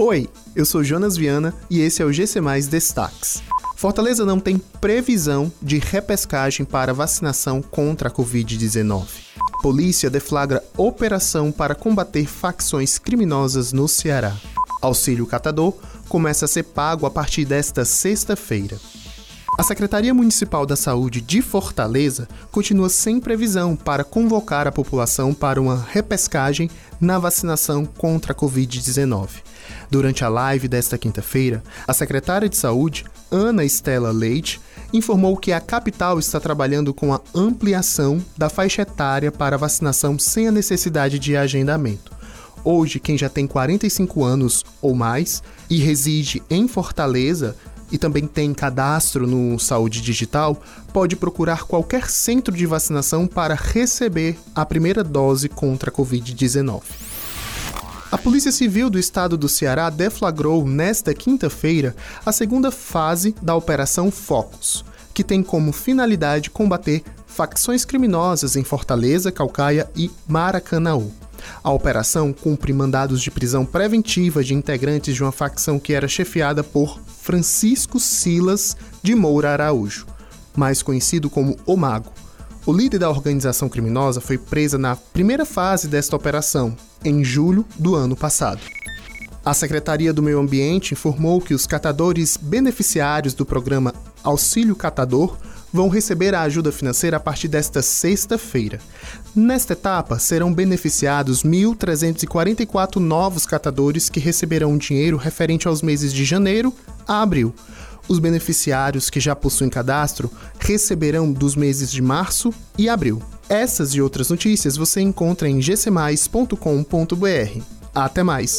Oi, eu sou Jonas Viana e esse é o GC Mais Destaques. Fortaleza não tem previsão de repescagem para vacinação contra a Covid-19. Polícia deflagra operação para combater facções criminosas no Ceará. Auxílio catador começa a ser pago a partir desta sexta-feira. A Secretaria Municipal da Saúde de Fortaleza continua sem previsão para convocar a população para uma repescagem na vacinação contra a Covid-19. Durante a live desta quinta-feira, a secretária de Saúde, Ana Estela Leite, informou que a capital está trabalhando com a ampliação da faixa etária para vacinação sem a necessidade de agendamento. Hoje, quem já tem 45 anos ou mais e reside em Fortaleza e também tem cadastro no Saúde Digital, pode procurar qualquer centro de vacinação para receber a primeira dose contra a Covid-19. A Polícia Civil do Estado do Ceará deflagrou nesta quinta-feira a segunda fase da Operação Focus, que tem como finalidade combater facções criminosas em Fortaleza, Calcaia e Maracanaú. A operação cumpre mandados de prisão preventiva de integrantes de uma facção que era chefiada por Francisco Silas de Moura Araújo, mais conhecido como O Mago. O líder da organização criminosa foi presa na primeira fase desta operação, em julho do ano passado. A Secretaria do Meio Ambiente informou que os catadores beneficiários do programa Auxílio Catador vão receber a ajuda financeira a partir desta sexta-feira. Nesta etapa, serão beneficiados 1.344 novos catadores que receberão dinheiro referente aos meses de janeiro a abril. Os beneficiários que já possuem cadastro receberão dos meses de março e abril. Essas e outras notícias você encontra em gcmais.com.br. Até mais!